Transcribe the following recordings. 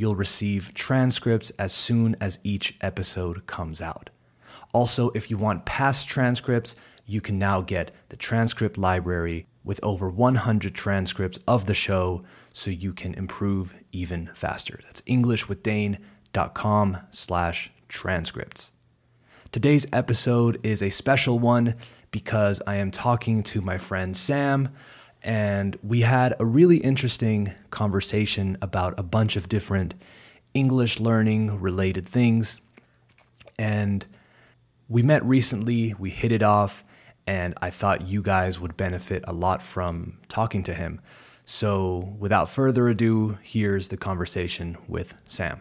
You'll receive transcripts as soon as each episode comes out. Also, if you want past transcripts, you can now get the transcript library with over 100 transcripts of the show so you can improve even faster. That's englishwithdane.com com slash transcripts. Today's episode is a special one because I am talking to my friend Sam, and we had a really interesting conversation about a bunch of different English learning related things. And we met recently, we hit it off, and I thought you guys would benefit a lot from talking to him. So, without further ado, here's the conversation with Sam.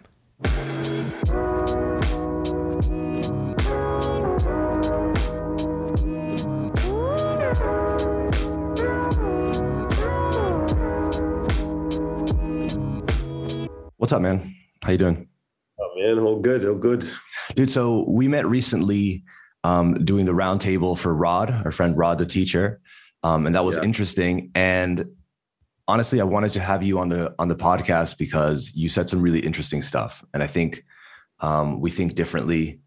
What's up, man? How you doing? Oh man, all good, all good. Dude, so we met recently um, doing the roundtable for Rod, our friend Rod, the teacher. Um, and that was yeah. interesting. And honestly, I wanted to have you on the on the podcast because you said some really interesting stuff, and I think um, we think differently.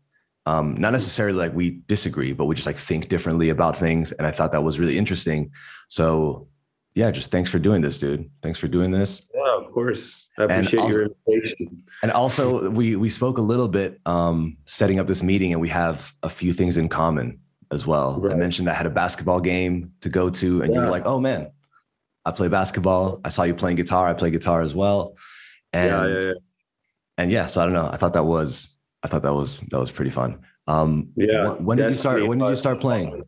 Um, not necessarily like we disagree, but we just like think differently about things, and I thought that was really interesting. So, yeah, just thanks for doing this, dude. Thanks for doing this. Yeah, of course. I appreciate also, your invitation. And also, we we spoke a little bit um, setting up this meeting, and we have a few things in common as well. Right. I mentioned I had a basketball game to go to, and yeah. you were like, "Oh man, I play basketball. I saw you playing guitar. I play guitar as well. And yeah, yeah, yeah. and yeah, so I don't know. I thought that was I thought that was that was pretty fun. Um yeah. When, when did you start when did you start playing?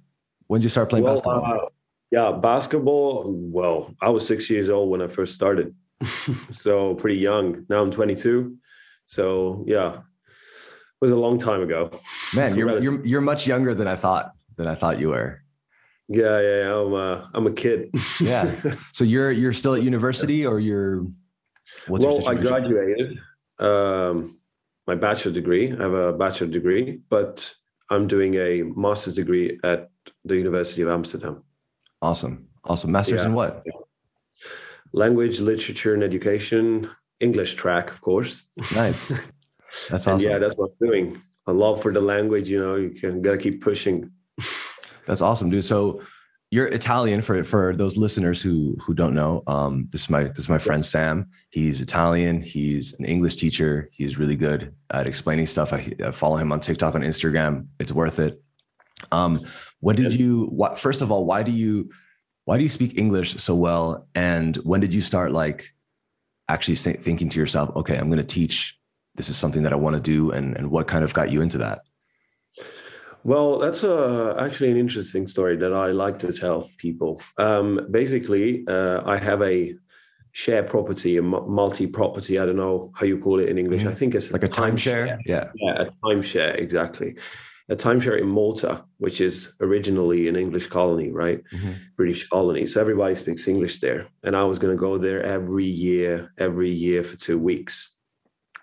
When did you start playing well, basketball? Uh, yeah, basketball. Well, I was six years old when I first started. So pretty young. Now I'm 22. So yeah, it was a long time ago. Man, you're you're you're much younger than I thought than I thought you were. Yeah, yeah, yeah. I'm uh, I'm a kid. yeah. So you're you're still at university, or you're? What's well, I graduated um, my bachelor degree. I have a bachelor degree, but I'm doing a master's degree at the University of Amsterdam. Awesome, awesome. Masters yeah. in what? Language, literature, and education. English track, of course. Nice. That's awesome. yeah, that's what I'm doing. A love for the language. You know, you can gotta keep pushing. That's awesome, dude. So you're Italian for for those listeners who who don't know. Um, this is my this is my friend Sam. He's Italian. He's an English teacher. He's really good at explaining stuff. I, I follow him on TikTok on Instagram. It's worth it. Um, what did you? What first of all, why do you why do you speak English so well? And when did you start like actually thinking to yourself, okay, I'm going to teach. This is something that I want to do. And and what kind of got you into that? Well, that's a, actually an interesting story that I like to tell people. Um, basically, uh, I have a share property, a multi property. I don't know how you call it in English. Mm-hmm. I think it's like a timeshare. Time yeah, yeah, a timeshare exactly. A timeshare in Malta, which is originally an English colony, right? Mm-hmm. British colony. So everybody speaks English there. And I was going to go there every year, every year for two weeks,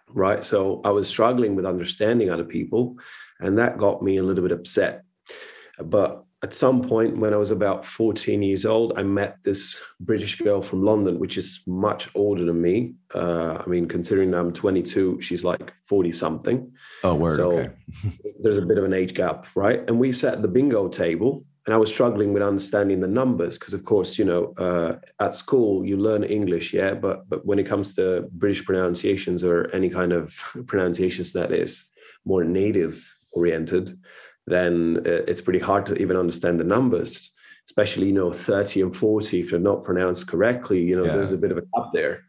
right? So I was struggling with understanding other people and that got me a little bit upset. But at some point when I was about 14 years old, I met this British girl from London, which is much older than me. Uh, I mean, considering I'm 22, she's like 40 something. Oh, word. So okay. there's a bit of an age gap, right? And we sat at the bingo table, and I was struggling with understanding the numbers because, of course, you know, uh, at school you learn English, yeah, but but when it comes to British pronunciations or any kind of pronunciations that is more native oriented, then uh, it's pretty hard to even understand the numbers, especially, you know, 30 and 40, if they're not pronounced correctly, you know, yeah. there's a bit of a gap there.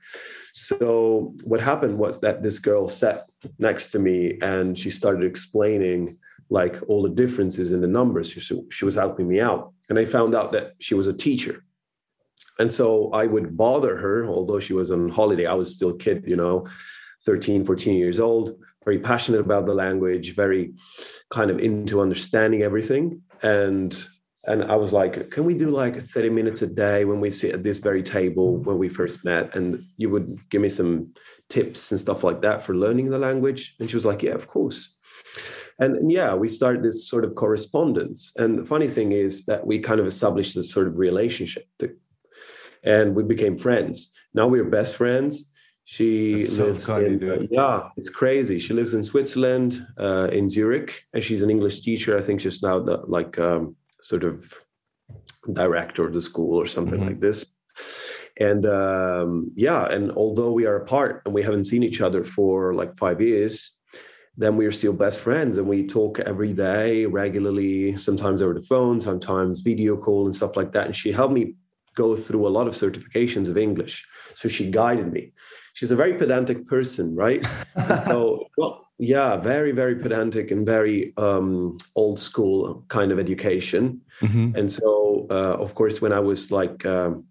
So what happened was that this girl sat next to me and she started explaining like all the differences in the numbers. She, she was helping me out. And I found out that she was a teacher. And so I would bother her, although she was on holiday. I was still a kid, you know, 13, 14 years old, very passionate about the language, very kind of into understanding everything. And and I was like, can we do like 30 minutes a day when we sit at this very table when we first met? And you would give me some tips and stuff like that for learning the language. And she was like, yeah, of course. And, and yeah, we started this sort of correspondence. And the funny thing is that we kind of established this sort of relationship to, and we became friends. Now we're best friends. She so lives funny, in, dude. yeah, it's crazy. She lives in Switzerland, uh, in Zurich, and she's an English teacher. I think she's now the, like um, sort of director of the school or something Mhm. like this. And um, yeah, and although we are apart and we haven't seen each other for like five years, then we're still best friends and we talk every day regularly, sometimes over the phone, sometimes video call and stuff like that. And she helped me go through a lot of certifications of English. So she guided me. She's a very pedantic person, right? so well, yeah, very, very pedantic and very um, old school kind of education. Mhm. And so, uh, of course, when I was like, um,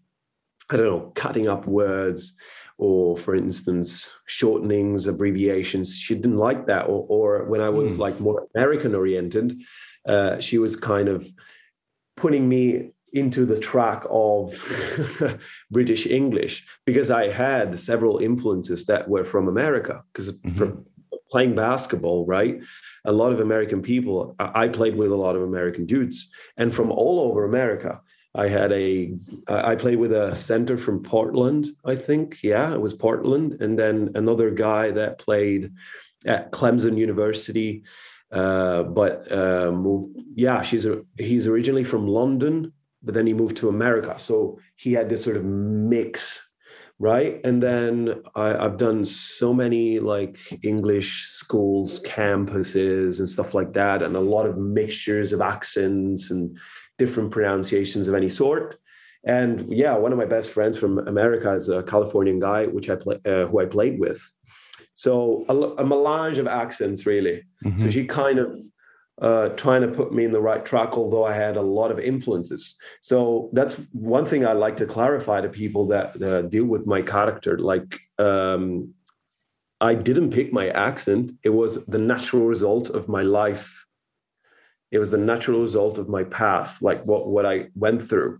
I don't know, cutting up words or, for instance, shortenings, abbreviations, she didn't like that. Or, or when I was Hmm. like more American oriented, uh, she was kind of putting me into the track of British English because I had several influences that were from America. Because Mhm. from playing basketball, right? A lot of American people, I I played with a lot of American dudes, and from all over America. I had a, I played with a center from Portland, I think. Yeah, it was Portland. And then another guy that played at Clemson University, uh, but uh, moved. Yeah, she's a, he's originally from London, but then he moved to America. So he had this sort of mix, right? And then I, I've done so many like English schools, campuses, and stuff like that, and a lot of mixtures of accents and different pronunciations of any sort. And yeah, one of my best friends from America is a Californian guy, which I play, uh, who I played with. So a, a melange of accents, really. So Mhm. she kind of uh, trying to put me in the right track, although I had a lot of influences. So that's one thing I like to clarify to people that uh, deal with my character. Like, um, I didn't pick my accent, it was the natural result of my life. It was the natural result of my path, like what, what I went through.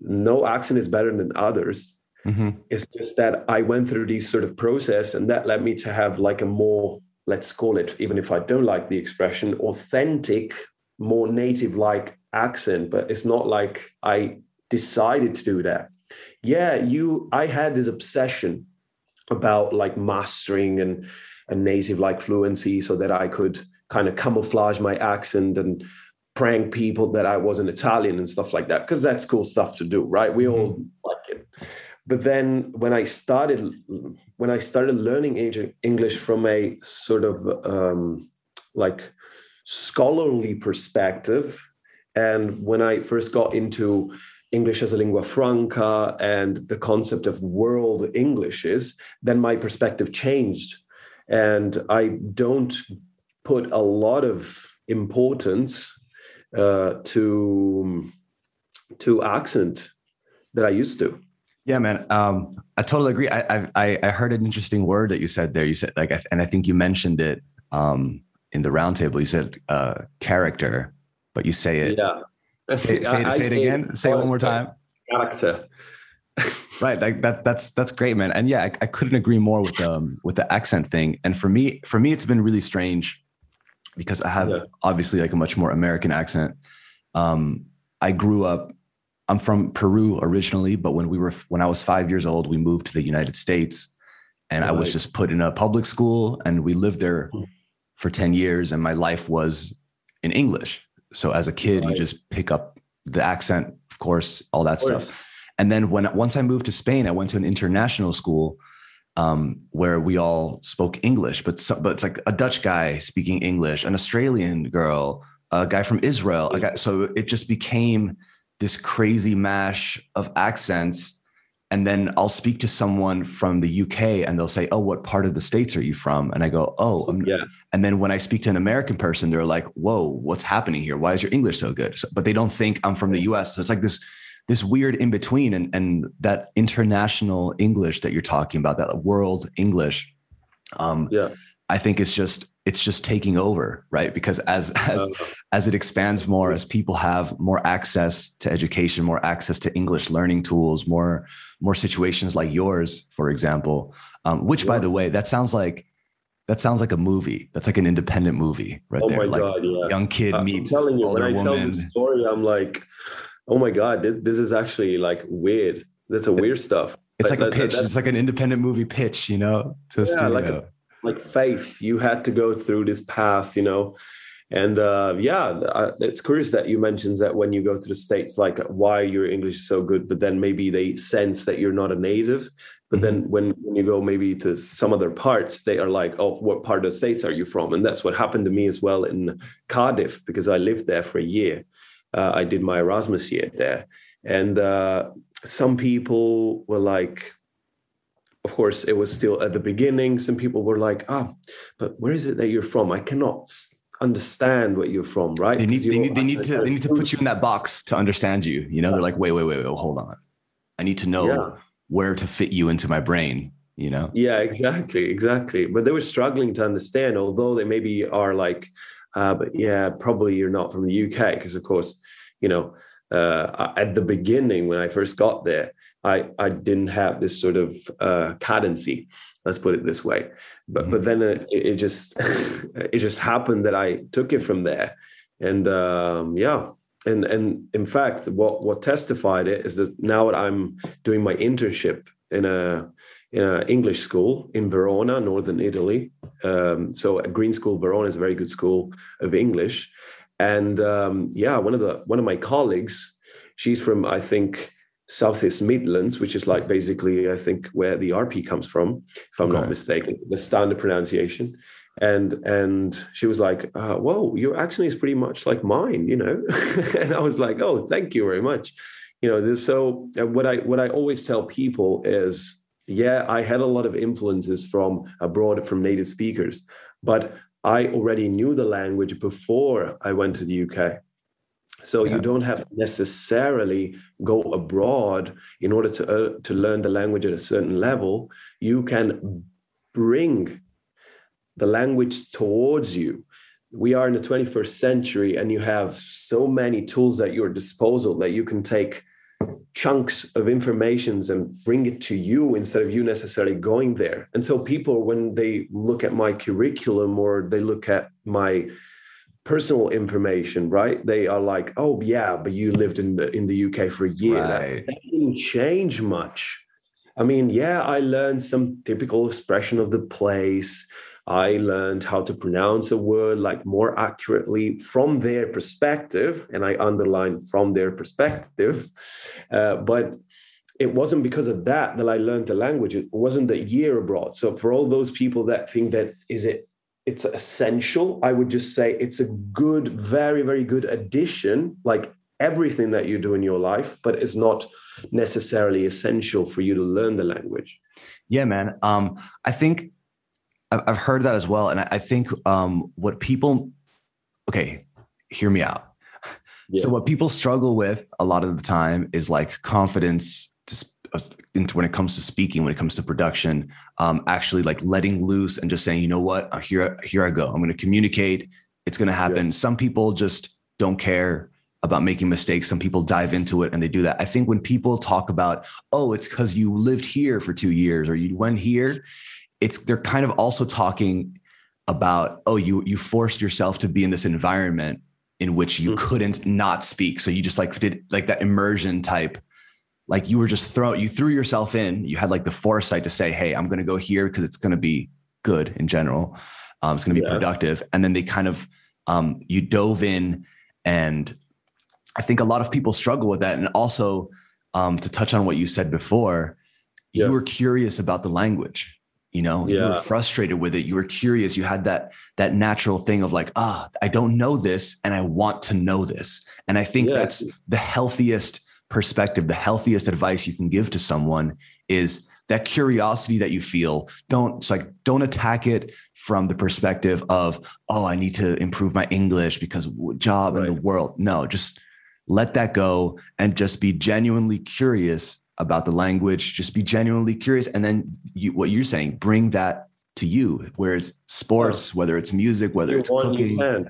No accent is better than others. Mhm. It's just that I went through these sort of process, and that led me to have like a more, let's call it, even if I don't like the expression, authentic, more native-like accent. But it's not like I decided to do that. Yeah, you. I had this obsession about like mastering and a native-like fluency, so that I could kind of camouflage my accent and prank people that I wasn't Italian and stuff like that, because that's cool stuff to do, right? We all mm-hmm. like it but then when i started when i started learning english from a sort of um, like scholarly perspective and when i first got into english as a lingua franca and the concept of world englishes then my perspective changed. And i don't put a lot of importance uh, to to accent that i used to Yeah, man. Um, I totally agree. I, I I heard an interesting word that you said there. You said like, and I think you mentioned it um, in the roundtable. You said uh, character, but you say it. yeah Say, say, it, I- I say it again. Say it one more time. character Right. Like that. That's that's great, man. And yeah, I, I couldn't agree more with um with the accent thing. And for me, for me, it's been really strange because I have Yeah. obviously like a much more American accent. Um, I grew up. I'm from Peru originally, but when we were when I was five years old, we moved to the United States, and I was just put in a public school, and we lived there Hmm. for ten years, and my life was in English. So as a kid, you just pick up the accent, of course, all that stuff. And then when once I moved to Spain, I went to an international school um, where we all spoke English, but so, but it's like a Dutch guy speaking English, an Australian girl, a guy from Israel, a guy. So it just became this crazy mash of accents. And then I'll speak to someone from the UK, and they'll say, "Oh, what part of the states are you from?" And I go, "Oh, I'm yeah and then when I speak to an American person, they're like, "Whoa, what's happening here? Why is your English so good?" So, but they don't think I'm from the U.S. So it's like this this weird in between, and and that international English that you're talking about, that world English, Um, yeah. I think it's just it's just taking over, right? Because as as uh, as it expands more, as people have more access to education, more access to English learning tools, more more situations like yours, for example. Um, which, yeah. by the way, that sounds like that sounds like a movie. That's like an independent movie, right oh there. my like god, yeah. Young kid I'm meets telling you, older when I woman. tell the story, I'm like, oh my god, this is actually like weird. That's a weird stuff. It's like, like a pitch. That, it's like an independent movie pitch, you know, to a yeah, studio. Like, a, like faith. You had to go through this path, you know. And uh, yeah, I, it's curious that you mentioned that when you go to the states, like why your English is so good, but then maybe they sense that you're not a native. But mm-hmm. then when, when you go maybe to some other parts, they are like, "Oh, what part of the states are you from?" And that's what happened to me as well in Cardiff because I lived there for a year. Uh, I did my Erasmus year there, and uh, some people were like, of course, it was still at the beginning. Some people were like, "Ah, oh, but where is it that you're from? I cannot understand where you're from, right? They need, they need, they need to, they need to put you in that box to understand you. You know, they're like, wait, wait, wait, wait, hold on. I need to know yeah. where to fit you into my brain. You know? Yeah, exactly, exactly. But they were struggling to understand, although they maybe are like, uh, but yeah, probably you're not from the UK, because of course, you know, uh, at the beginning when I first got there, I I didn't have this sort of uh, cadency let's put it this way. But mm-hmm. but then it, it, just it just happened that i took it from there. And um, yeah. And and in fact what what testified it is that now that i'm doing my internship in a in an english school in verona northern italy um, so a green school verona is a very good school of english. And um, yeah one of the one of my colleagues she's from i think Southeast Midlands, which is like basically, I think, where the RP comes from, if I'm okay. not mistaken, the standard pronunciation. And and she was like, uh, "Whoa, your accent is pretty much like mine," you know. and I was like, "Oh, thank you very much." You know, this, so uh, what I what I always tell people is, yeah, I had a lot of influences from abroad from native speakers, but I already knew the language before I went to the UK. So yeah. you don't have to necessarily go abroad in order to uh, to learn the language at a certain level. You can bring the language towards you. We are in the 21st century, and you have so many tools at your disposal that you can take chunks of informations and bring it to you instead of you necessarily going there. And so people, when they look at my curriculum or they look at my personal information, right? They are like, oh yeah, but you lived in the in the UK for a year. Right. That didn't change much. I mean, yeah, I learned some typical expression of the place. I learned how to pronounce a word like more accurately from their perspective, and I underline from their perspective. Uh, but it wasn't because of that that I learned the language. It wasn't a year abroad. So for all those people that think that is it it's essential. I would just say it's a good, very, very good addition, like everything that you do in your life, but it's not necessarily essential for you to learn the language. Yeah, man. Um, I think I've heard that as well. And I think um, what people, okay, hear me out. Yeah. So, what people struggle with a lot of the time is like confidence into when it comes to speaking, when it comes to production, um, actually like letting loose and just saying, you know what, uh, here, here I go. I'm going to communicate. It's going to happen. Yeah. Some people just don't care about making mistakes. Some people dive into it and they do that. I think when people talk about, oh, it's because you lived here for two years or you went here, it's they're kind of also talking about, oh, you you forced yourself to be in this environment in which you mm-hmm. couldn't not speak. So you just like did like that immersion type like you were just throw you threw yourself in. You had like the foresight to say hey i'm going to go here because it's going to be good in general. Um, it's going to be yeah. productive. And then they kind of um, you dove in and i think a lot of people struggle with that. And also um, to touch on what you said before yeah. you were curious about the language you know? Yeah. you were frustrated with it. You were curious. You had that that natural thing of like ah i don't know this and i want to know this. And i think that's the healthiest perspective, the healthiest advice you can give to someone is that curiosity that you feel. Don't it's like don't attack it from the perspective of, oh, I need to improve my English because job right. in the world. No, just let that go and just be genuinely curious about the language. Just be genuinely curious. And then you, what you're saying, bring that to you where it's sports whether it's music whether it's want, cooking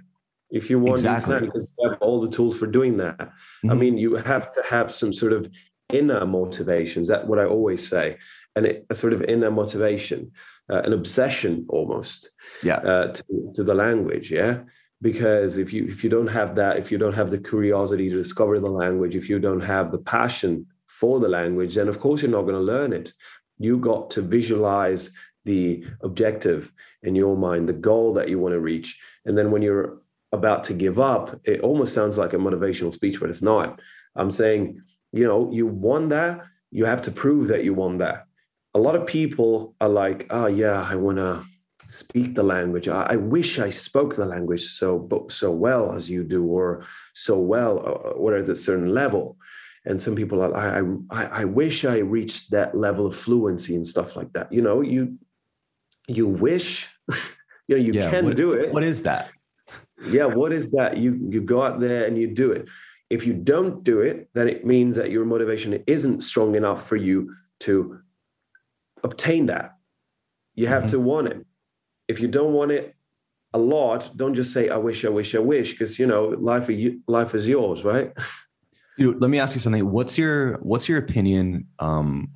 if you want exactly. you can you have all the tools for doing that. Mm-hmm. i mean you have to have some sort of inner motivations that's what i always say? And it, a sort of inner motivation uh, an obsession almost yeah. uh, to, to the language yeah? Because if you if you don't have that if you don't have the curiosity to discover the language if you don't have the passion for the language then of course you're not going to learn it. You got to visualize the objective in your mind the goal that you want to reach. And then when you're about to give up it almost sounds like a motivational speech but it's not i'm saying you know you won that you have to prove that you won that a lot of people are like oh yeah i want to speak the language. I, I, wish I spoke the language so so well as you do, or so well, or at a certain level. And some people are, I, I, I wish I reached that level of fluency and stuff like that. You know, you you wish, you know, you yeah, can what, do it. What is that? Yeah, what is that? You you go out there and you do it. If you don't do it, then it means that your motivation isn't strong enough for you to obtain that. You have mm-hmm. to want it if you don't want it a lot, don't just say, I wish, I wish, I wish, because you know, life, you, life is yours, right? Dude, let me ask you something. What's your what's your opinion um,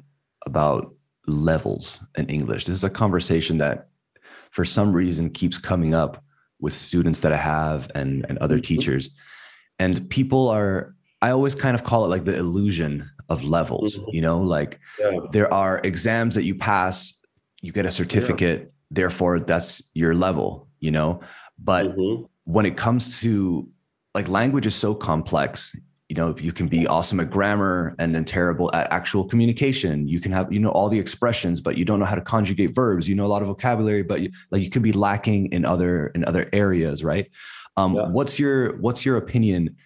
about levels in English? This is a conversation that for some reason keeps coming up with students that I have and, and other mm-hmm. teachers. And people are, I always kind of call it like the illusion of levels, mm-hmm. you know, like yeah. there are exams that you pass, you get a certificate, therefore that's your level you know but mm-hmm. when it comes to like language is so complex you know you can be awesome at grammar and then terrible at actual communication. You can have you know all the expressions but you don't know how to conjugate verbs. You know a lot of vocabulary but you, like you could be lacking in other in other areas right? Um yeah. what's your what's your opinion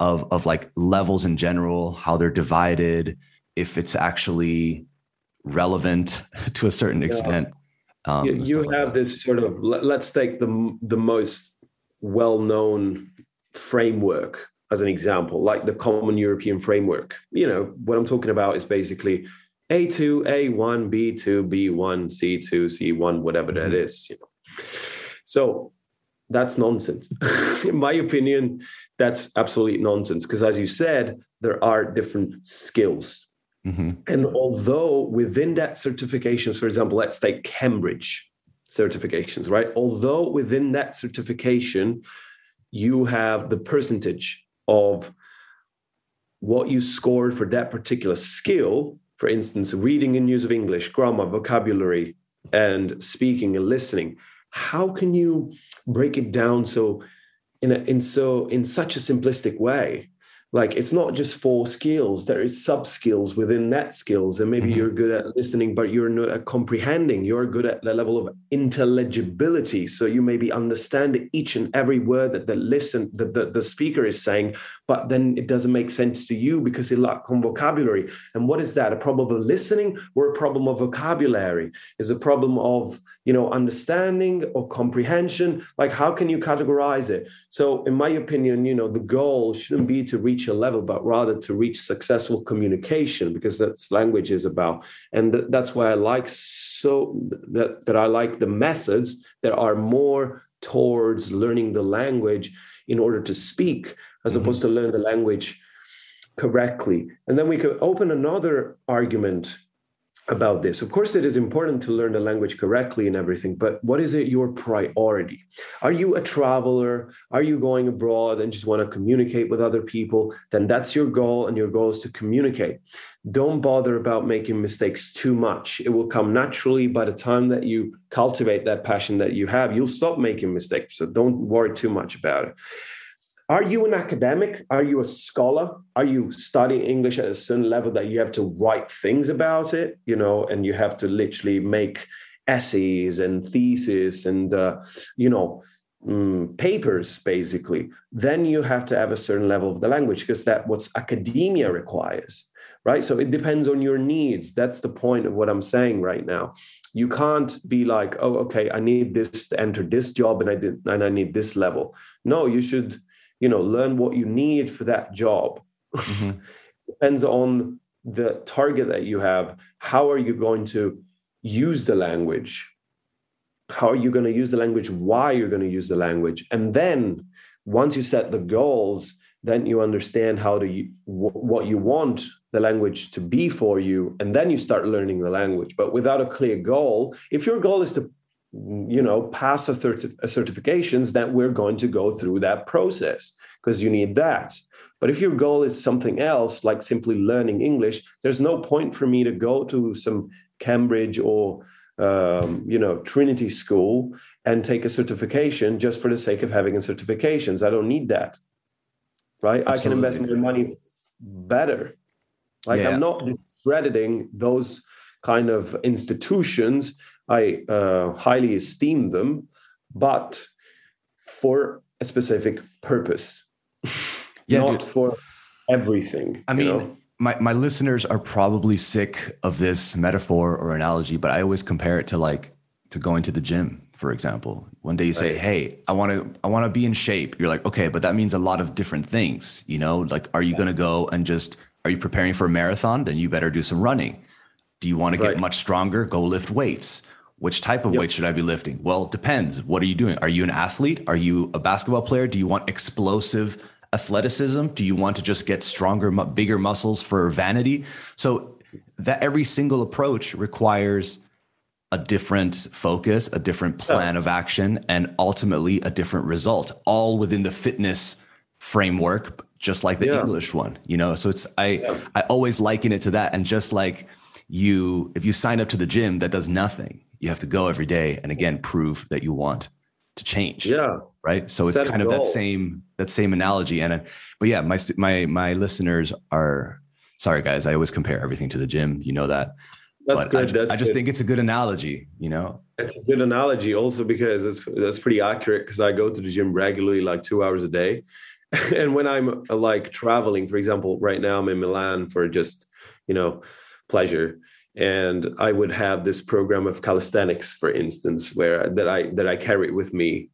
of of like levels in general how they're divided if it's actually relevant to a certain extent um, you, you have like this sort of let's take the the most well-known framework as an example, like the Common European Framework. You know what I'm talking about is basically A2, A1, B2, B1, C2, C1, whatever mm-hmm. that is. You know, so that's nonsense. In my opinion, that's absolute nonsense because, as you said, there are different skills Mm-hmm. And although within that certifications, for example, let's take Cambridge certifications, right? Although within that certification, you have the percentage of what you scored for that particular skill, for instance, reading and use of English, grammar, vocabulary, and speaking and listening. How can you break it down so in a, in so in such a simplistic way like it's not just four skills there is sub skills within that skills and maybe mm-hmm. you're good at listening but you're not at comprehending. You're good at the level of intelligibility. So you maybe understand each and every word that the listen that the, the speaker is saying but then it doesn't make sense to you because it lacks vocabulary. And what is that? A problem of listening or a problem of vocabulary? Is a problem of you know understanding or comprehension? Like how can you categorize it? So in my opinion you know the goal shouldn't be to reach reach a level, but rather to reach successful communication, because that's language is about. And th- that's why I like so that, that I like the methods that are more towards learning the language in order to speak, as mm-hmm. opposed to learn the language correctly. And then we could open another argument about this. Of course, it is important to learn the language correctly and everything, but what is it your priority? Are you a traveler? Are you going abroad and just want to communicate with other people? Then that's your goal, and your goal is to communicate. Don't bother about making mistakes too much. It will come naturally by the time that you cultivate that passion that you have. You'll stop making mistakes. So don't worry too much about it. Are you an academic? Are you a scholar? Are you studying English at a certain level that you have to write things about it, you know, and you have to literally make essays and theses and, uh, you know, um, papers basically? Then you have to have a certain level of the language because that's what academia requires right? So it depends on your needs. That's the point of what i'm saying right now. You can't be like oh okay i need this to enter this job and i did and i need this level. No you should you know learn what you need for that job. Mm-hmm. depends on the target that you have. How are you going to use the language? How are you going to use the language? Why you're going to use the language? And then once you set the goals then you understand how to what you want the language to be for you and then you start learning the language. But without a clear goal if your goal is to you know pass a, a certifications that we're going to go through that process because you need that but if your goal is something else like simply learning english there's no point for me to go to some cambridge or um, you know trinity school and take a certification just for the sake of having a certifications i don't need that right Absolutely. i can invest my money better like yeah. i'm not discrediting those kind of institutions i uh, highly esteem them but for a specific purpose yeah, not dude. for everything i mean know? my, my listeners are probably sick of this metaphor or analogy, but I always compare it to like to going to the gym, for example. One day you say, right. Hey, I want to I want to be in shape. You're like, okay, but that means a lot of different things. You know, like are you yeah. gonna go and just are you preparing for a marathon? Then you better do some running. Do you want to get much stronger? Go lift weights. Which type of yep. weight should I be lifting? Well, it depends. What are you doing? Are you an athlete? Are you a basketball player? Do you want explosive athleticism? Do you want to just get stronger, bigger muscles for vanity? So that every single approach requires a different focus, a different plan of action, and ultimately a different result, all within the fitness framework, just like the yeah. English one, you know? So it's, I, yeah. I always liken it to that. And just like you, if you sign up to the gym, that does nothing. You have to go every day and again, prove that you want to change. Yeah. Right. So Set it's kind of that same that same analogy. And but yeah, my my my listeners are sorry guys. I always compare everything to the gym. You know that. That's but good. I, that's I just good. think it's a good analogy. You know. It's a good analogy also because it's that's pretty accurate because I go to the gym regularly, like two hours a day. and when I'm uh, like traveling, for example, right now I'm in Milan for just you know pleasure and i would have this program of calisthenics for instance where that i that i carry with me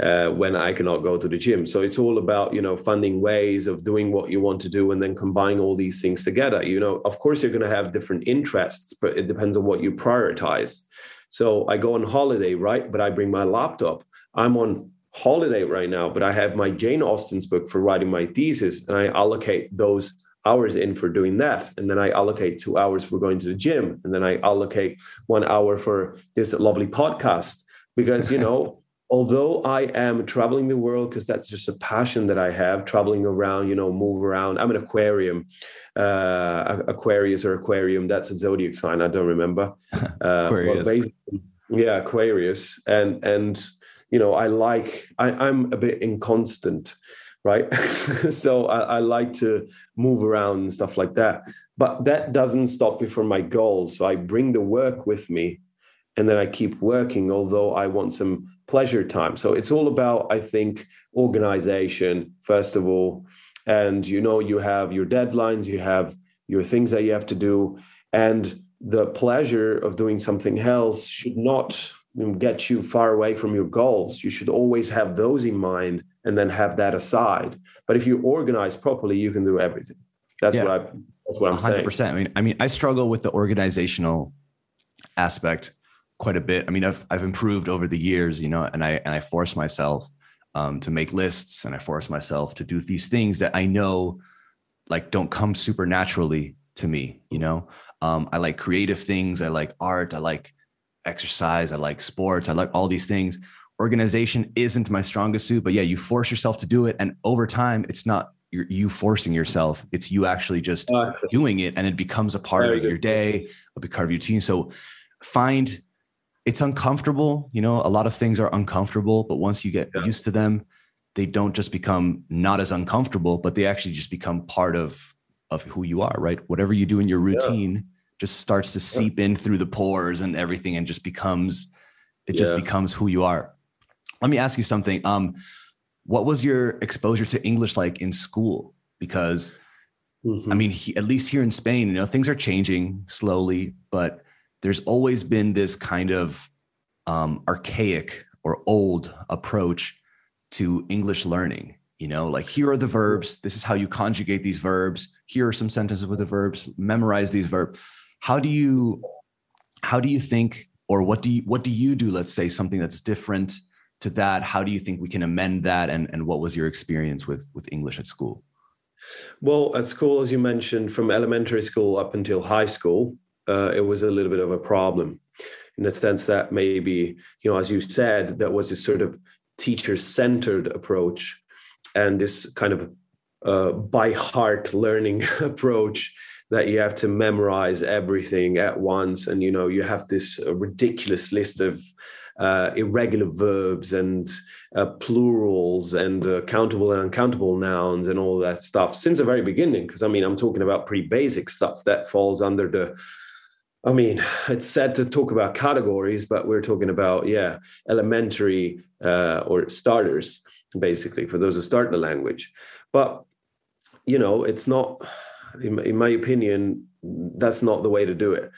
uh, when i cannot go to the gym. So it's all about you know finding ways of doing what you want to do and then combining all these things together. You know of course you're going to have different interests but it depends on what you prioritize. So i go on holiday right but i bring my laptop. I'm on holiday right now but i have my jane austen's book for writing my thesis and i allocate those hours in for doing that. And then i allocate two hours for going to the gym. And then i allocate one hour for this lovely podcast. Because you know although i am traveling the world because that's just a passion that i have traveling around you know move around. I'm an aquarium uh aquarius or aquarium that's a zodiac sign i don't remember. Uh aquarius. yeah aquarius. And and you know i like I, i'm a bit inconstant right? so I, I, like to move around and stuff like that. But that doesn't stop me from my goals. So I bring the work with me and then I keep working, although I want some pleasure time. So it's all about, I think, organization, first of all. And you know, you have your deadlines, you have your things that you have to do. And the pleasure of doing something else should not get you far away from your goals. You should always have those in mind and then have that aside. But if you organize properly, you can do everything. That's yeah. what I. That's what I'm 100%. saying. I mean, I mean, I struggle with the organizational aspect quite a bit. I mean, I've I've improved over the years, you know, and I and I force myself um, to make lists, and I force myself to do these things that I know like don't come supernaturally to me. You know, um, I like creative things. I like art. I like exercise. I like sports. I like all these things organization isn't my strongest suit, but yeah, you force yourself to do it. And over time, it's not you forcing yourself. It's you actually just uh, doing it and it becomes a part of your day, a part of your team. So find it's uncomfortable. You know, a lot of things are uncomfortable, but once you get yeah. used to them, they don't just become not as uncomfortable, but they actually just become part of of who you are, right? Whatever you do in your routine yeah. just starts to seep yeah. in through the pores and everything and just becomes it just becomes who you are let me ask you something. Um, what was your exposure to English like in school? Because mm-hmm. I mean, he, at least here in Spain, you know, things are changing slowly, but there's always been this kind of um, archaic or old approach to English learning. You know, like here are the verbs. This is how you conjugate these verbs. Here are some sentences with the verbs. Memorize these verbs. How do you, how do you think or what do you what do you do let's say something that's different to that? How do you think we can amend that? And and what was your experience with with english at school? Well at school as you mentioned from elementary school up until high school uh, it was a little bit of a problem in the sense that maybe you know as you said that was this sort of teacher centered approach and this kind of uh, by heart learning approach that you have to memorize everything at once. And you know you have this ridiculous list of uh, irregular verbs and uh, plurals and uh, countable and uncountable nouns and all that stuff since the very beginning because i mean i'm talking about pretty basic stuff that falls under the i mean it's sad to talk about categories but we're talking about yeah elementary uh, or starters basically for those who start the language but you know it's not in, in my opinion, that's not the way to do it.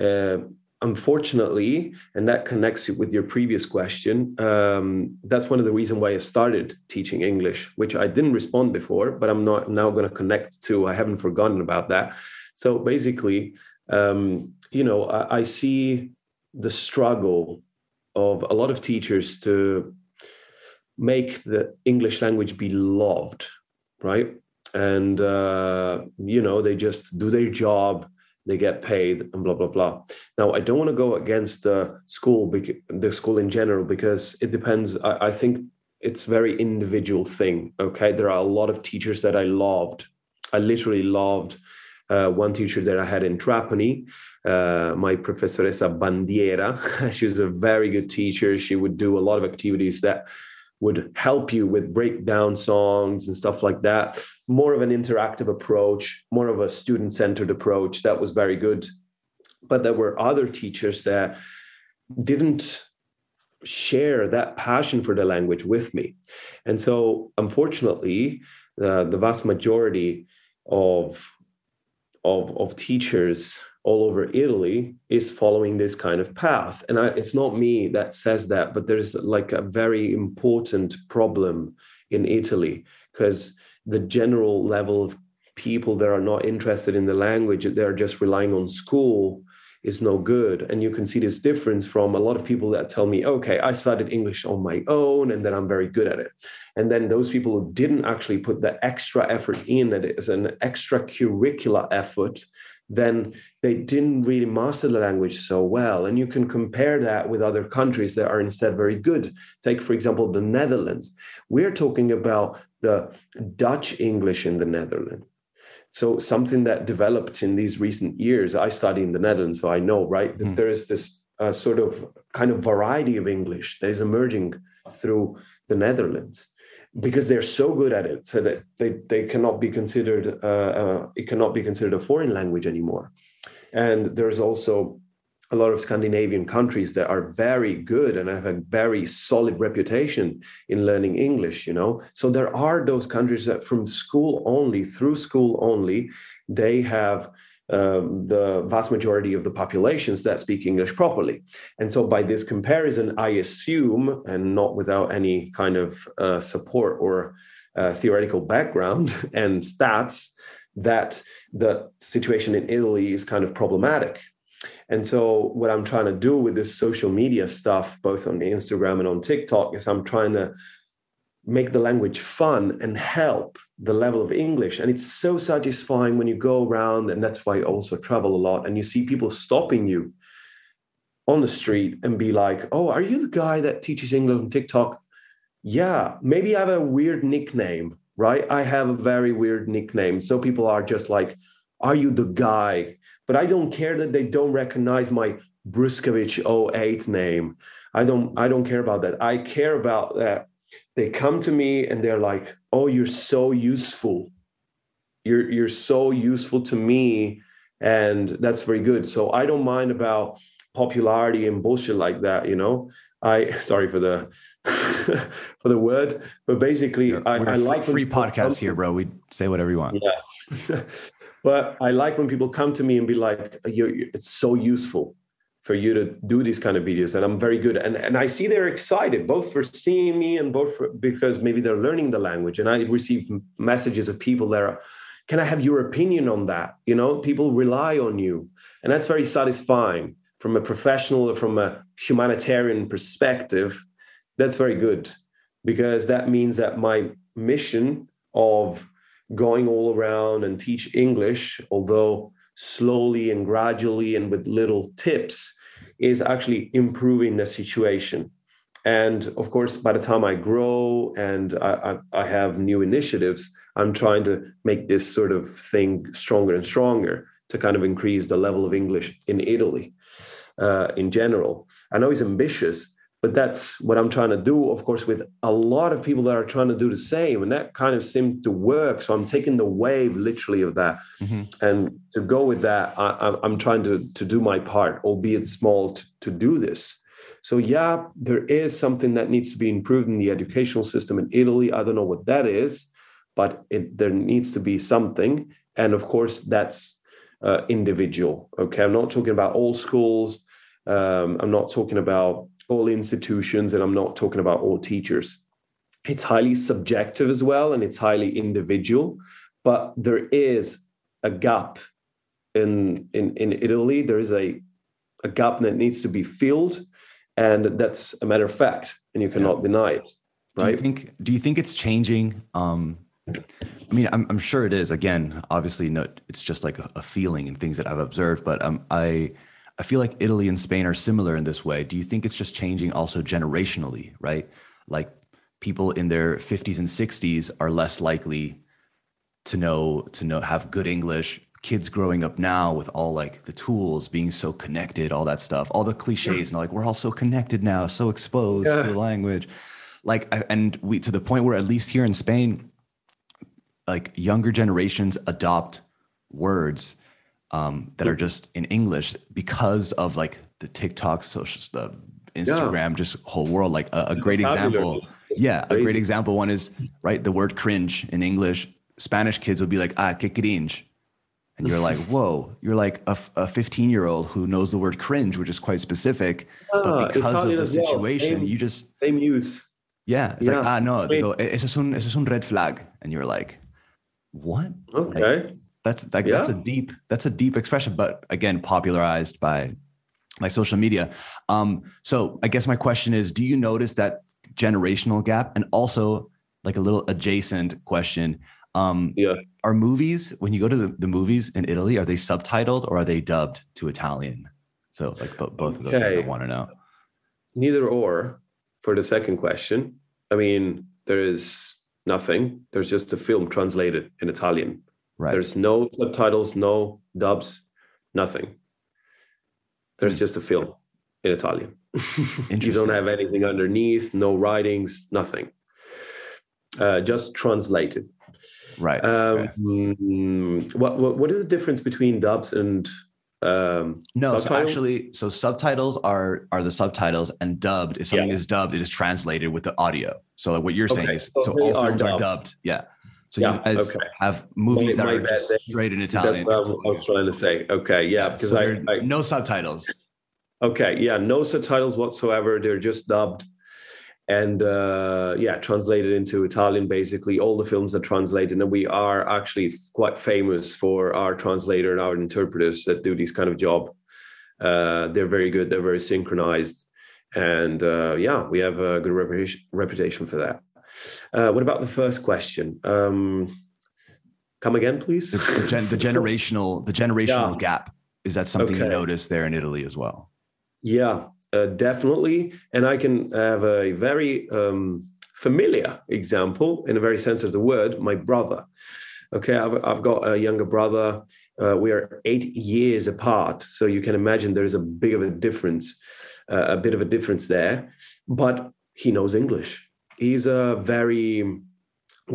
Uh, unfortunately, and that connects with your previous question, um, that's one of the reasons why I started teaching English, which I didn't respond before, but I'm not now going to connect to. I haven't forgotten about that. So basically, um, you know, I, I see the struggle of a lot of teachers to make the English language be loved, right? and uh, you know they just do their job they get paid and blah blah blah. Now i don't want to go against the school the school in general because it depends I, I, think it's very individual thing okay? There are a lot of teachers that i loved. I literally loved uh, one teacher that i had in trapani uh, my professoressa bandiera. She was a very good teacher. She would do a lot of activities that would help you with breakdown songs and stuff like that. More of an interactive approach, more of a student centered approach. That was very good. But there were other teachers that didn't share that passion for the language with me. And so, unfortunately, uh, the vast majority of, of, of teachers all over Italy is following this kind of path. And I, it's not me that says that, but there's like a very important problem in Italy because the general level of people that are not interested in the language, they're just relying on school is no good. And you can see this difference from a lot of people that tell me, okay, I studied English on my own and then I'm very good at it. And then those people who didn't actually put the extra effort in it as an extracurricular effort then they didn't really master the language so well. And you can compare that with other countries that are instead very good. Take, for example, the Netherlands. We're talking about the Dutch English in the Netherlands. So something that developed in these recent years. I study in the Netherlands, so I know, right, that mm. there is this uh, sort of kind of variety of English that is emerging through the Netherlands because they're so good at it so that they, they cannot be considered uh, uh, it cannot be considered a foreign language anymore and there's also a lot of Scandinavian countries that are very good and have a very solid reputation in learning English, you know. So there are those countries that from school only, through school only, they have um, the vast majority of the populations that speak English properly. And so, by this comparison, I assume, and not without any kind of uh, support or uh, theoretical background and stats, that the situation in Italy is kind of problematic. And so, what I'm trying to do with this social media stuff, both on Instagram and on TikTok, is I'm trying to make the language fun and help the level of English. And it's so satisfying when you go around, and that's why I also travel a lot, and you see people stopping you on the street and be like, Oh, are you the guy that teaches English on TikTok? Yeah, maybe I have a weird nickname, right? I have a very weird nickname. So people are just like, Are you the guy? But I don't care that they don't recognize my Bruskovich 08 name. I don't I don't care about that. I care about that they come to me and they're like, "Oh, you're so useful. You're you're so useful to me." And that's very good. So I don't mind about popularity and bullshit like that, you know. I sorry for the for the word, but basically I, I like free podcast here, bro. We say whatever you want. Yeah. but I like when people come to me and be like, you're, it's so useful for you to do these kind of videos and i'm very good. And, and i see they're excited both for seeing me and both for, because maybe they're learning the language. And i receive messages of people that are can i have your opinion on that? You know people rely on you. And that's very satisfying from a professional or from a humanitarian perspective, that's very good because that means that my mission of going all around and teach English, although slowly and gradually and with little tips, is actually improving the situation. And of course, by the time I grow and I, I, I, have new initiatives, I'm trying to make this sort of thing stronger and stronger to kind of increase the level of English in Italy uh, in general. I know he's ambitious, but that's what I'm trying to do, of course, with a lot of people that are trying to do the same. And that kind of seemed to work. So I'm taking the wave literally of that. Mm-hmm. And to go with that, I, am trying to, to do my part, albeit small, to, to do this. So, yeah, there is something that needs to be improved in the educational system in Italy. I don't know what that is, but it, there needs to be something. And of course, that's uh, individual. Okay. I'm not talking about all schools. Um, I'm not talking about all institutions, and I'm not talking about all teachers. It's highly subjective as well, and it's highly individual. But there is a gap in in, in Italy. There is a a gap that needs to be filled, and that's a matter of fact, and you cannot yeah. deny it. Right? Do you think? Do you think it's changing? Um, I mean, I'm, I'm sure it is. Again, obviously, no, it's just like a, a feeling and things that I've observed. But um, I I feel like Italy and Spain are similar in this way. Do you think it's just changing also generationally, right? Like people in their 50s and 60s are less likely to know to know have good English. Kids growing up now with all like the tools, being so connected, all that stuff, all the cliches, and like we're all so connected now, so exposed yeah. to the language. Like, and we to the point where at least here in Spain, like younger generations adopt words um, that are just in English because of like the TikTok, social stuff, Instagram, yeah. just whole world. Like a, a great example. Yeah, a great example. One is right. The word cringe in English, Spanish kids would be like, ah, que cringe. And you're like, whoa, you're like a a 15 year old who knows the word cringe, which is quite specific. but ah, because Italian of the situation, well. same, you just. Same use. Yeah. It's yeah. like, ah, no, go, eso es, un, eso es un red flag. And you're like, what? Okay. Like, that's like yeah. that's a deep that's a deep expression, but again, popularized by by social media. Um, so I guess my question is, do you notice that generational gap? And also like a little adjacent question. Um, yeah. Are movies, when you go to the, the movies in Italy, are they subtitled or are they dubbed to Italian? So like both of those okay. I want to know. Neither or for the second question. I mean, there is nothing. There's just a film translated in Italian. Right. There's no subtitles, no dubs, nothing. There's mm. just a film in Italian. you don't have anything underneath, no writings, nothing. Uh, just translated. Right. Um, right. What, what what is the difference between dubs and um, no, so actually, so subtitles are are the subtitles, and dubbed. If something yeah. is dubbed, it is translated with the audio. So what you're saying is, so, so all films dubbed. are dubbed. Yeah. So yeah, you guys okay. have movies that are just straight in Italian. That's what I was trying to say. Okay, yeah, because so I, I no subtitles. Okay, yeah, no subtitles whatsoever. They're just dubbed and uh, yeah, translated into Italian. Basically, all the films are translated, and we are actually quite famous for our translator and our interpreters that do this kind of job. Uh, they're very good. They're very synchronized, and uh, yeah, we have a good reputation reputation for that. Uh, what about the first question? Um, come again, please. The, gen- the generational, the generational yeah. gap. Is that something okay. you notice there in Italy as well? Yeah, uh, definitely. And I can have a very um, familiar example, in a very sense of the word, my brother. Okay, I've, I've got a younger brother. Uh, we are eight years apart, so you can imagine there is a big of a difference, uh, a bit of a difference there. But he knows English he's a very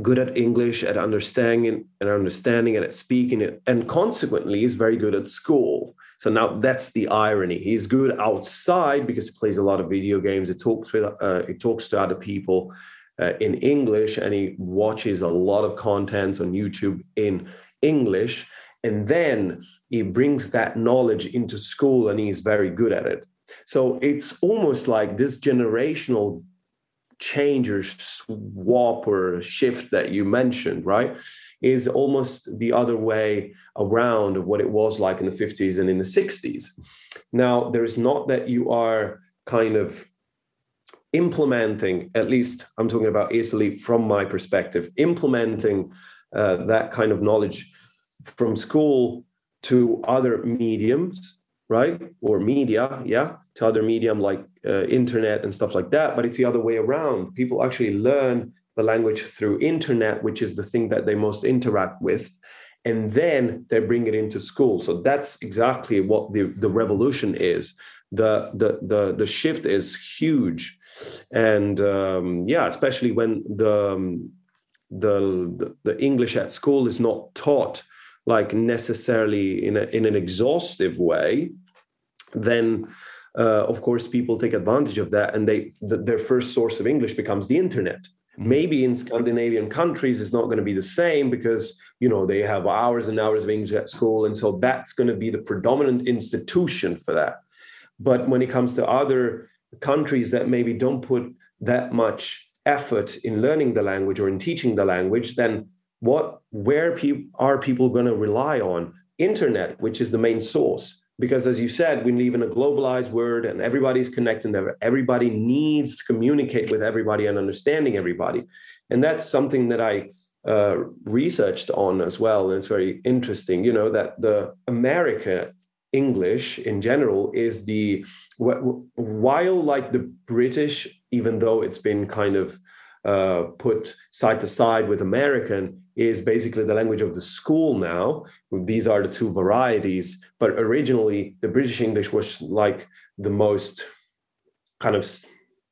good at English, at understanding and understanding and at speaking it, and consequently, he's very good at school. So now that's the irony. He's good outside because he plays a lot of video games. He talks with, uh, he talks to other people uh, in English, and he watches a lot of contents on YouTube in English. And then he brings that knowledge into school, and he's very good at it. So it's almost like this generational change or swap or shift that you mentioned, right, is almost the other way around of what it was like in the 50s and in the 60s. Now, there is not that you are kind of implementing, at least I'm talking about Italy from my perspective, implementing uh, that kind of knowledge from school to other mediums, right? Or media, yeah, to other medium like uh, internet and stuff like that. But it's the other way around. People actually learn the language through internet, which is the thing that they most interact with. And then they bring it into school. So that's exactly what the, the revolution is. The, the, the, the shift is huge. And um, yeah, especially when the, um, the, the, the English at school is not taught like necessarily in, a, in an exhaustive way, then uh, of course people take advantage of that and they the, their first source of English becomes the internet. Mm-hmm. Maybe in Scandinavian countries it's not going to be the same because you know they have hours and hours of English at school, and so that's going to be the predominant institution for that. But when it comes to other countries that maybe don't put that much effort in learning the language or in teaching the language, then what where pe- are people going to rely on? Internet, which is the main source. Because as you said we live in a globalized world and everybody's connected everybody needs to communicate with everybody and understanding everybody. And that's something that i uh, researched on as well. And it's very interesting you know that the america english in general is the while like the british even though it's been kind of uh, put side to side with american is basically the language of the school now. These are the two varieties, but originally the British English was like the most kind of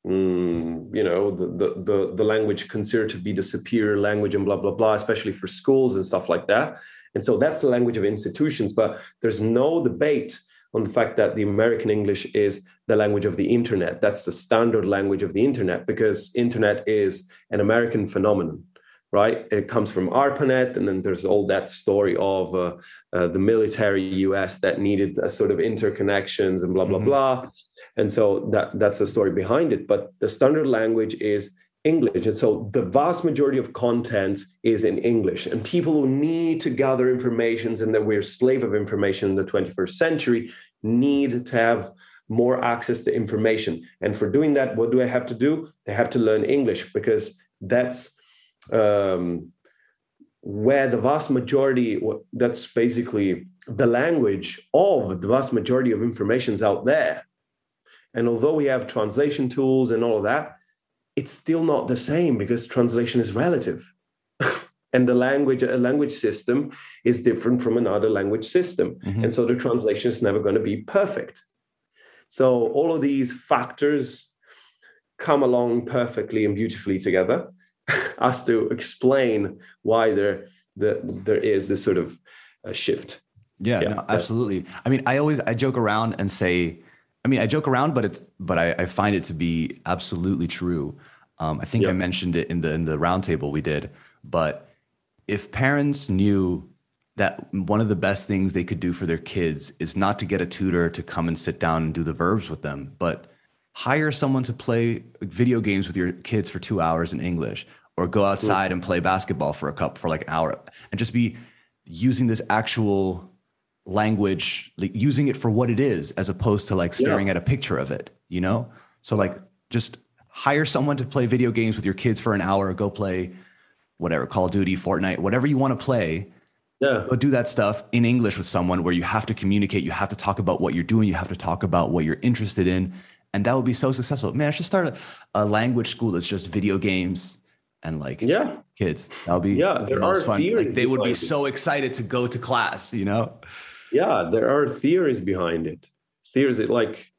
mm, you know the, the, the the language considered to be the superior language and blah blah blah, especially for schools and stuff like that. And so that's the language of institutions. But there's no debate on the fact that the American English is the language of the internet. That's the standard language of the internet because internet is an American phenomenon right? It comes from ARPANET, and then there's all that story of uh, uh, the military US that needed a sort of interconnections and blah blah mm-hmm. blah, and so that that's the story behind it. But the standard language is English, and so the vast majority of content is in English. And people who need to gather information and that we're slave of information in the 21st century need to have more access to information. And for doing that, what do I have to do? They have to learn English because that's um, where the vast majority that's basically the language of the vast majority of information is out there and although we have translation tools and all of that it's still not the same because translation is relative and the language a language system is different from another language system mm-hmm. and so the translation is never going to be perfect so all of these factors come along perfectly and beautifully together as to explain why there the, there is this sort of uh, shift. Yeah, yeah no, absolutely. I mean, I always I joke around and say, I mean, I joke around, but it's but I, I find it to be absolutely true. Um, I think yeah. I mentioned it in the in the roundtable we did, but if parents knew that one of the best things they could do for their kids is not to get a tutor to come and sit down and do the verbs with them, but hire someone to play video games with your kids for two hours in English, or go outside and play basketball for a cup for like an hour, and just be using this actual language, like using it for what it is, as opposed to like staring yeah. at a picture of it. You know, so like just hire someone to play video games with your kids for an hour. Go play whatever Call of Duty, Fortnite, whatever you want to play. Yeah. Go do that stuff in English with someone where you have to communicate, you have to talk about what you're doing, you have to talk about what you're interested in, and that would be so successful. Man, I should start a, a language school that's just video games and like yeah kids. That'll be yeah. There the are fun. Like they would be so excited to go to class. You know. Yeah, there are theories behind it. Theories like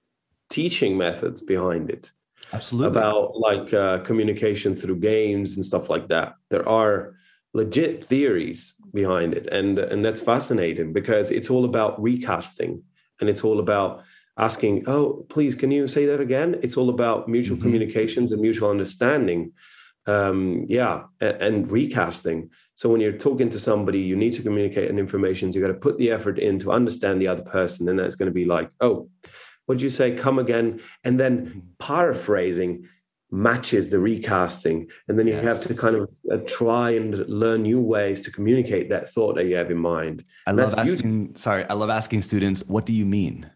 teaching methods behind it. Absolutely. About like uh, communication through games and stuff like that. There are legit theories behind it, and and that's fascinating because it's all about recasting, and it's all about asking, oh, please, can you say that again? It's all about mutual mm-hmm. communications and mutual understanding. Um, yeah, and, and, recasting. So when you're talking to somebody, you need to communicate and information. So you got to put the effort in to understand the other person. And that's going to be like, oh, what'd you say? Come again. And then mm-hmm. paraphrasing matches the recasting. And then you yes. have to kind of uh, try and learn new ways to communicate that thought that you have in mind. I love asking, sorry, I love asking students, what do you mean?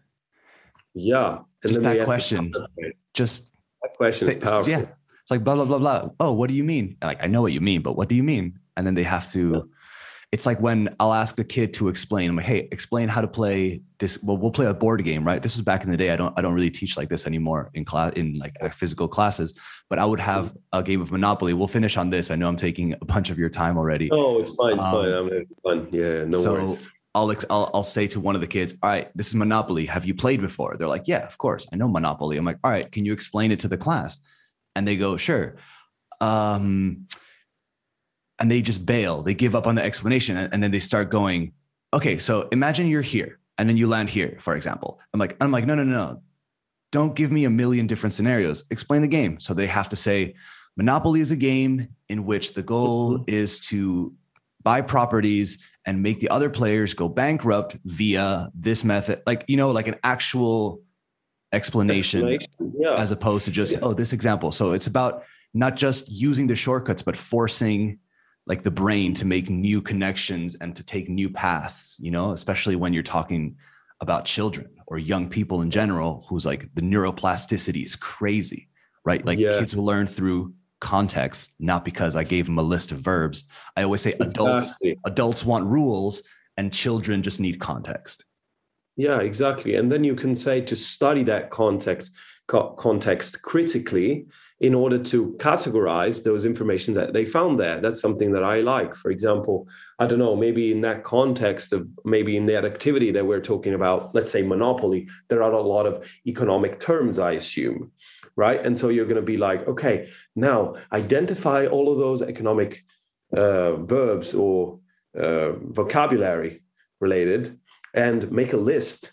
Yeah. And just that question. Just that question say, is powerful. Yeah. It's like blah blah blah blah. Oh, what do you mean? like I know what you mean, but what do you mean? And then they have to. Yeah. It's like when I'll ask the kid to explain. I'm like, hey, explain how to play this. Well, we'll play a board game, right? This was back in the day. I don't I don't really teach like this anymore in class in like physical classes. But I would have mm-hmm. a game of Monopoly. We'll finish on this. I know I'm taking a bunch of your time already. Oh, it's fine, it's um, fine. I'm fun. Yeah, no so, worries. I'll, I'll I'll say to one of the kids, "All right, this is Monopoly. Have you played before?" They're like, "Yeah, of course, I know Monopoly." I'm like, "All right, can you explain it to the class?" And they go, "Sure." Um, and they just bail. They give up on the explanation, and, and then they start going, "Okay, so imagine you're here, and then you land here, for example." I'm like, I'm like, no, no, no, no. Don't give me a million different scenarios. Explain the game. So they have to say, Monopoly is a game in which the goal is to buy properties and make the other players go bankrupt via this method like you know like an actual explanation, explanation. Yeah. as opposed to just yeah. oh this example so it's about not just using the shortcuts but forcing like the brain to make new connections and to take new paths you know especially when you're talking about children or young people in general who's like the neuroplasticity is crazy right like yeah. kids will learn through context, not because I gave them a list of verbs. I always say adults exactly. adults want rules and children just need context. Yeah, exactly. And then you can say to study that context co- context critically in order to categorize those information that they found there. That's something that I like. For example, I don't know, maybe in that context of maybe in that activity that we're talking about, let's say monopoly, there are a lot of economic terms, I assume right? And so you're going to be like, okay, now identify all of those economic uh, verbs or uh, vocabulary related and make a list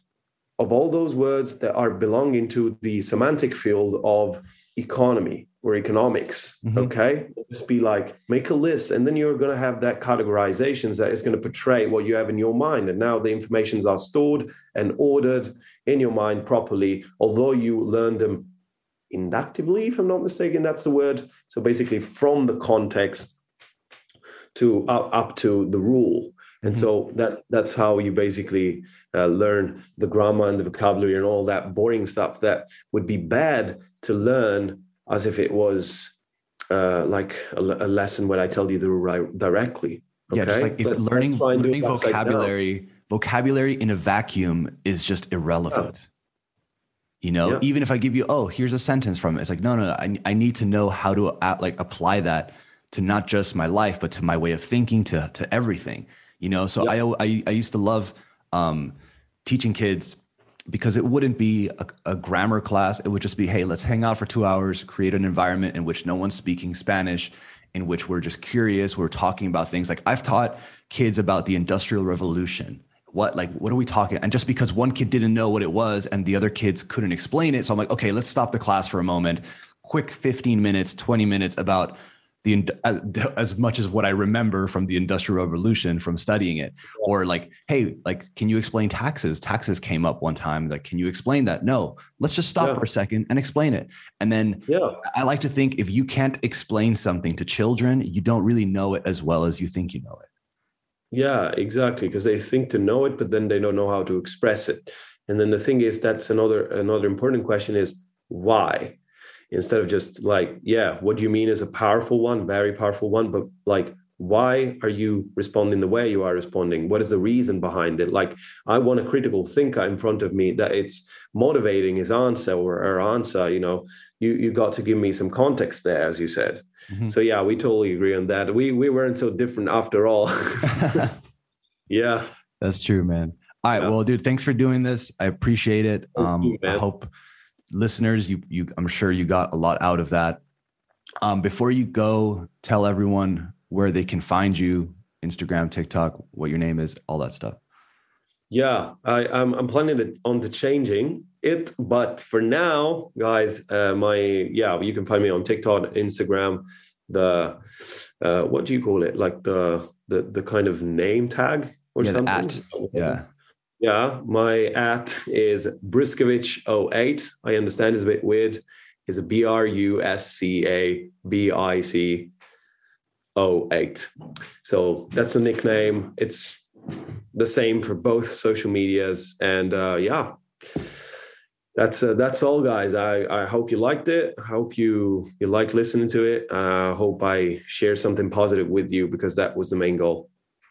of all those words that are belonging to the semantic field of economy or economics mm-hmm. okay just be like make a list and then you're going to have that categorizations that is going to portray what you have in your mind and now the informations are stored and ordered in your mind properly although you learned them inductively, if I'm not mistaken, that's the word. So basically, from the context to up, up to the rule. And mm-hmm. so that that's how you basically uh, learn the grammar and the vocabulary and all that boring stuff that would be bad to learn as if it was uh, like a, a, lesson when I tell you the right directly. Okay? Yeah, just like if learning learning vocabulary, vocabulary in a vacuum is just irrelevant. You know, yeah. even if I give you, oh, here's a sentence from it, it's like, no, no, no I, I need to know how to like apply that to not just my life, but to my way of thinking, to to everything. You know, so yeah. I, I I used to love um, teaching kids because it wouldn't be a, a, grammar class. It would just be, hey, let's hang out for two hours, create an environment in which no one's speaking Spanish, in which we're just curious, we're talking about things. Like I've taught kids about the Industrial Revolution what like what are we talking and just because one kid didn't know what it was and the other kids couldn't explain it so i'm like okay let's stop the class for a moment quick 15 minutes 20 minutes about Uh, the as much as what i remember from the industrial revolution from studying it or like hey like can you explain taxes taxes came up one time like can you explain that no let's just stop yeah. for a second and explain it and then yeah i like to think if you can't explain something to children you don't really know it as well as you think you know it yeah, exactly. Because they think to know it, but then they don't know how to express it. And then the thing is, that's another another important question is why? Instead of just like, yeah, what do you mean is a powerful one, very powerful one, but like why are you responding the way you are responding? What is the reason behind it? Like i want a critical thinker in front of me that it's motivating his answer or her answer you know? You you got to give me some context there as you said. Mm-hmm. so yeah we totally agree on that. We we weren't so different after all. Yeah. That's true man. All right yeah. well dude thanks for doing this. I appreciate it. Um you, i hope listeners you you i'm sure you got a lot out of that um before you go tell everyone where they can find you, Instagram, TikTok, what your name is, all that stuff. Yeah, I, I'm, I'm planning on to changing it, but for now, guys, uh, my yeah, you can find me on TikTok, Instagram, the uh, what do you call it? Like the the the kind of name tag or yeah, something. At, yeah. Yeah, my at is Bruscabic08. I understand it's a bit weird. Is a B R U S C A B I C 08. So that's the nickname. It's the same for both social medias. And uh, yeah, that's uh, that's all, guys. I, I hope you liked it. I hope you you like listening to it. I uh, hope I share something positive with you because that was the main goal.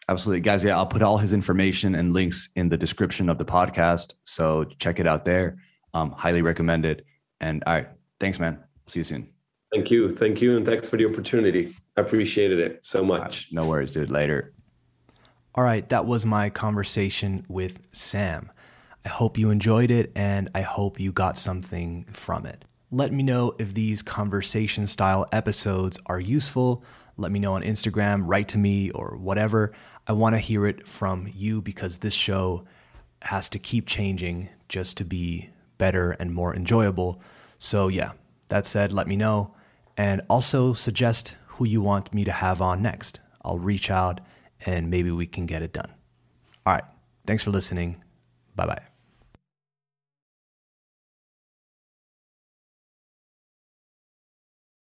Absolutely, guys. Yeah, I'll put all his information and links in the description of the podcast, so check it out there. Um, highly recommend it. And all right, thanks, man. See you soon. Thank you, thank you, and thanks for the opportunity. I appreciated it so much. Right, no worries, dude. Later. All right, that was my conversation with Sam. I hope you enjoyed it and I hope you got something from it. Let me know if these conversation style episodes are useful. Let me know on Instagram, write to me, or whatever. I want to hear it from you because this show has to keep changing just to be better and more enjoyable. So, yeah, that said, let me know. And also suggest who you want me to have on next. I'll reach out and maybe we can get it done. All right. Thanks for listening. Bye bye.